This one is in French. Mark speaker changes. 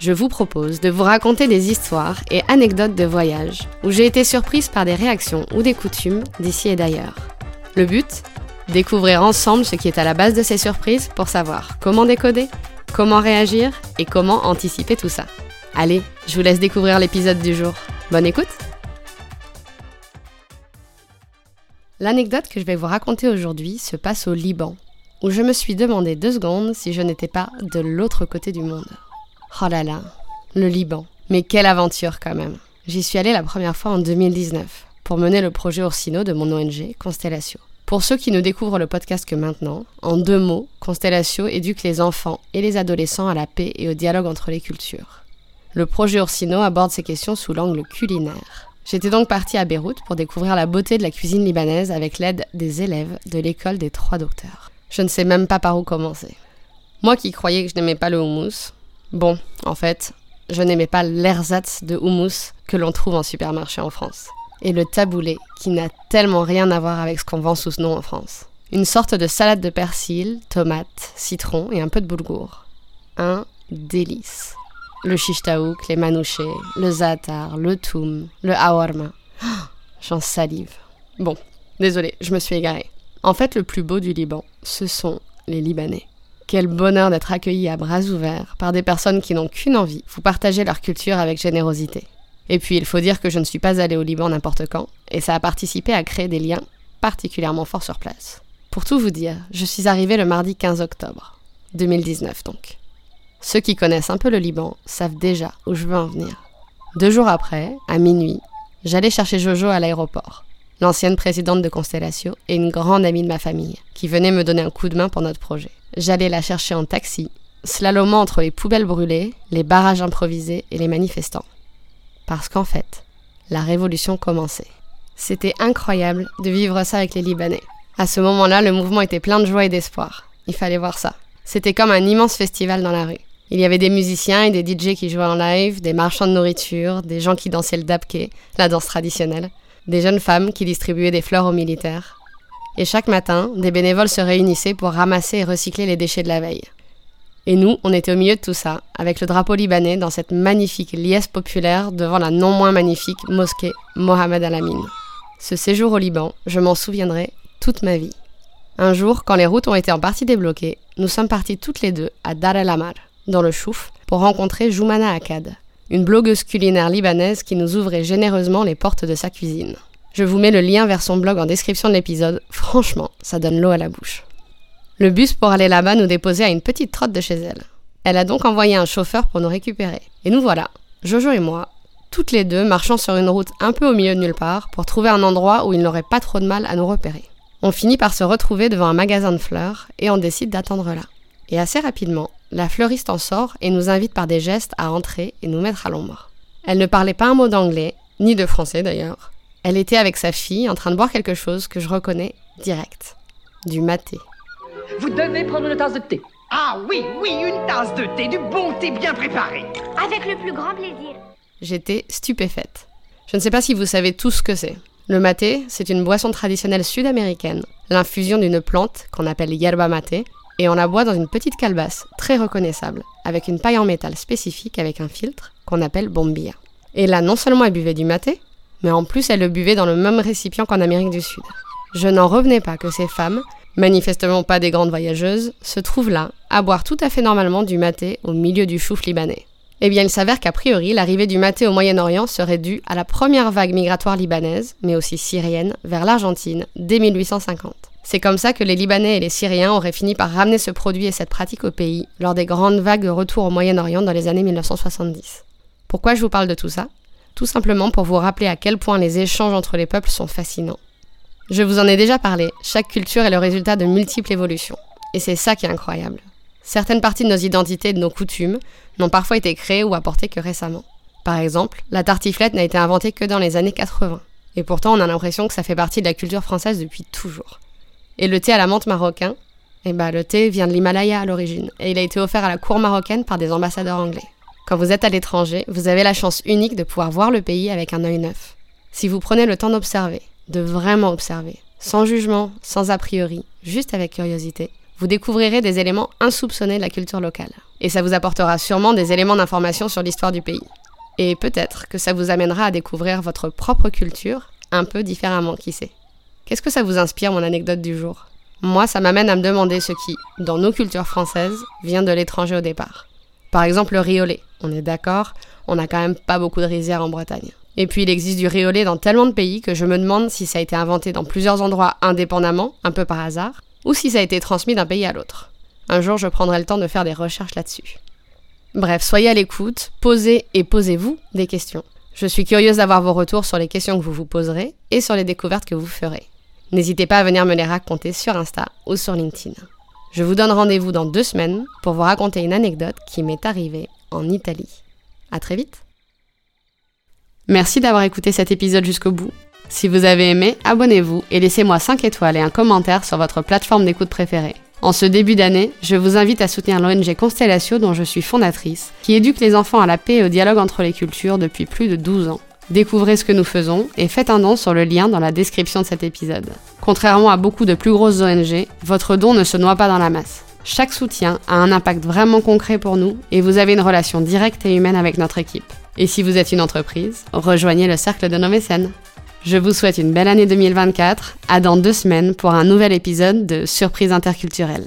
Speaker 1: Je vous propose de vous raconter des histoires et anecdotes de voyage où j'ai été surprise par des réactions ou des coutumes d'ici et d'ailleurs. Le but? Découvrir ensemble ce qui est à la base de ces surprises pour savoir comment décoder, comment réagir et comment anticiper tout ça. Allez, je vous laisse découvrir l'épisode du jour. Bonne écoute L'anecdote que je vais vous raconter aujourd'hui se passe au Liban, où je me suis demandé deux secondes si je n'étais pas de l'autre côté du monde. Oh là là, le Liban. Mais quelle aventure quand même. J'y suis allée la première fois en 2019 pour mener le projet Orsino de mon ONG Constellatio. Pour ceux qui ne découvrent le podcast que maintenant, en deux mots, Constellatio éduque les enfants et les adolescents à la paix et au dialogue entre les cultures. Le projet Orsino aborde ces questions sous l'angle culinaire. J'étais donc partie à Beyrouth pour découvrir la beauté de la cuisine libanaise avec l'aide des élèves de l'école des trois docteurs. Je ne sais même pas par où commencer. Moi qui croyais que je n'aimais pas le houmous, bon, en fait, je n'aimais pas l'ersatz de houmous que l'on trouve en supermarché en France et le taboulé, qui n'a tellement rien à voir avec ce qu'on vend sous ce nom en France. Une sorte de salade de persil, tomates, citron et un peu de boulgour. Un délice. Le shishtaouk, les manouchés, le zaatar, le toum, le hawarma. Oh, J'en salive. Bon, désolé, je me suis égarée. En fait, le plus beau du Liban, ce sont les Libanais. Quel bonheur d'être accueillis à bras ouverts par des personnes qui n'ont qu'une envie, vous partager leur culture avec générosité. Et puis, il faut dire que je ne suis pas allée au Liban n'importe quand, et ça a participé à créer des liens particulièrement forts sur place. Pour tout vous dire, je suis arrivée le mardi 15 octobre, 2019 donc. Ceux qui connaissent un peu le Liban savent déjà où je veux en venir. Deux jours après, à minuit, j'allais chercher Jojo à l'aéroport, l'ancienne présidente de Constellatio et une grande amie de ma famille, qui venait me donner un coup de main pour notre projet. J'allais la chercher en taxi, slalomant entre les poubelles brûlées, les barrages improvisés et les manifestants parce qu'en fait, la révolution commençait. C'était incroyable de vivre ça avec les Libanais. À ce moment-là, le mouvement était plein de joie et d'espoir. Il fallait voir ça. C'était comme un immense festival dans la rue. Il y avait des musiciens et des DJ qui jouaient en live, des marchands de nourriture, des gens qui dansaient le dabke, la danse traditionnelle, des jeunes femmes qui distribuaient des fleurs aux militaires. Et chaque matin, des bénévoles se réunissaient pour ramasser et recycler les déchets de la veille. Et nous, on était au milieu de tout ça, avec le drapeau libanais dans cette magnifique liesse populaire devant la non moins magnifique mosquée Mohamed Al-Amin. Ce séjour au Liban, je m'en souviendrai toute ma vie. Un jour, quand les routes ont été en partie débloquées, nous sommes partis toutes les deux à Dar el Amar, dans le Chouf, pour rencontrer Joumana Akkad, une blogueuse culinaire libanaise qui nous ouvrait généreusement les portes de sa cuisine. Je vous mets le lien vers son blog en description de l'épisode, franchement, ça donne l'eau à la bouche. Le bus pour aller là-bas nous déposait à une petite trotte de chez elle. Elle a donc envoyé un chauffeur pour nous récupérer. Et nous voilà, Jojo et moi, toutes les deux marchant sur une route un peu au milieu de nulle part pour trouver un endroit où il n'aurait pas trop de mal à nous repérer. On finit par se retrouver devant un magasin de fleurs et on décide d'attendre là. Et assez rapidement, la fleuriste en sort et nous invite par des gestes à entrer et nous mettre à l'ombre. Elle ne parlait pas un mot d'anglais, ni de français d'ailleurs. Elle était avec sa fille en train de boire quelque chose que je reconnais direct. Du maté.
Speaker 2: Vous devez prendre une tasse de thé.
Speaker 3: Ah oui, oui, une tasse de thé, du bon thé bien préparé.
Speaker 4: Avec le plus grand plaisir.
Speaker 1: J'étais stupéfaite. Je ne sais pas si vous savez tout ce que c'est. Le maté, c'est une boisson traditionnelle sud-américaine, l'infusion d'une plante qu'on appelle yerba maté, et on la boit dans une petite calebasse, très reconnaissable, avec une paille en métal spécifique avec un filtre qu'on appelle bombilla. Et là, non seulement elle buvait du maté, mais en plus elle le buvait dans le même récipient qu'en Amérique du Sud. Je n'en revenais pas que ces femmes, manifestement pas des grandes voyageuses, se trouvent là, à boire tout à fait normalement du maté au milieu du chouf libanais. Eh bien, il s'avère qu'a priori, l'arrivée du maté au Moyen-Orient serait due à la première vague migratoire libanaise, mais aussi syrienne, vers l'Argentine, dès 1850. C'est comme ça que les Libanais et les Syriens auraient fini par ramener ce produit et cette pratique au pays lors des grandes vagues de retour au Moyen-Orient dans les années 1970. Pourquoi je vous parle de tout ça? Tout simplement pour vous rappeler à quel point les échanges entre les peuples sont fascinants. Je vous en ai déjà parlé, chaque culture est le résultat de multiples évolutions. Et c'est ça qui est incroyable. Certaines parties de nos identités et de nos coutumes n'ont parfois été créées ou apportées que récemment. Par exemple, la tartiflette n'a été inventée que dans les années 80. Et pourtant, on a l'impression que ça fait partie de la culture française depuis toujours. Et le thé à la menthe marocain, eh ben, le thé vient de l'Himalaya à l'origine, et il a été offert à la cour marocaine par des ambassadeurs anglais. Quand vous êtes à l'étranger, vous avez la chance unique de pouvoir voir le pays avec un œil neuf. Si vous prenez le temps d'observer, de vraiment observer, sans jugement, sans a priori, juste avec curiosité, vous découvrirez des éléments insoupçonnés de la culture locale. Et ça vous apportera sûrement des éléments d'information sur l'histoire du pays. Et peut-être que ça vous amènera à découvrir votre propre culture un peu différemment, qui sait. Qu'est-ce que ça vous inspire, mon anecdote du jour? Moi, ça m'amène à me demander ce qui, dans nos cultures françaises, vient de l'étranger au départ. Par exemple, le riolet. On est d'accord, on n'a quand même pas beaucoup de rizières en Bretagne. Et puis il existe du riolet dans tellement de pays que je me demande si ça a été inventé dans plusieurs endroits indépendamment, un peu par hasard, ou si ça a été transmis d'un pays à l'autre. Un jour, je prendrai le temps de faire des recherches là-dessus. Bref, soyez à l'écoute, posez et posez-vous des questions. Je suis curieuse d'avoir vos retours sur les questions que vous vous poserez et sur les découvertes que vous ferez. N'hésitez pas à venir me les raconter sur Insta ou sur LinkedIn. Je vous donne rendez-vous dans deux semaines pour vous raconter une anecdote qui m'est arrivée en Italie. À très vite. Merci d'avoir écouté cet épisode jusqu'au bout. Si vous avez aimé, abonnez-vous et laissez-moi 5 étoiles et un commentaire sur votre plateforme d'écoute préférée. En ce début d'année, je vous invite à soutenir l'ONG Constellatio dont je suis fondatrice, qui éduque les enfants à la paix et au dialogue entre les cultures depuis plus de 12 ans. Découvrez ce que nous faisons et faites un don sur le lien dans la description de cet épisode. Contrairement à beaucoup de plus grosses ONG, votre don ne se noie pas dans la masse. Chaque soutien a un impact vraiment concret pour nous et vous avez une relation directe et humaine avec notre équipe. Et si vous êtes une entreprise, rejoignez le cercle de nos mécènes. Je vous souhaite une belle année 2024, à dans deux semaines pour un nouvel épisode de Surprise interculturelle.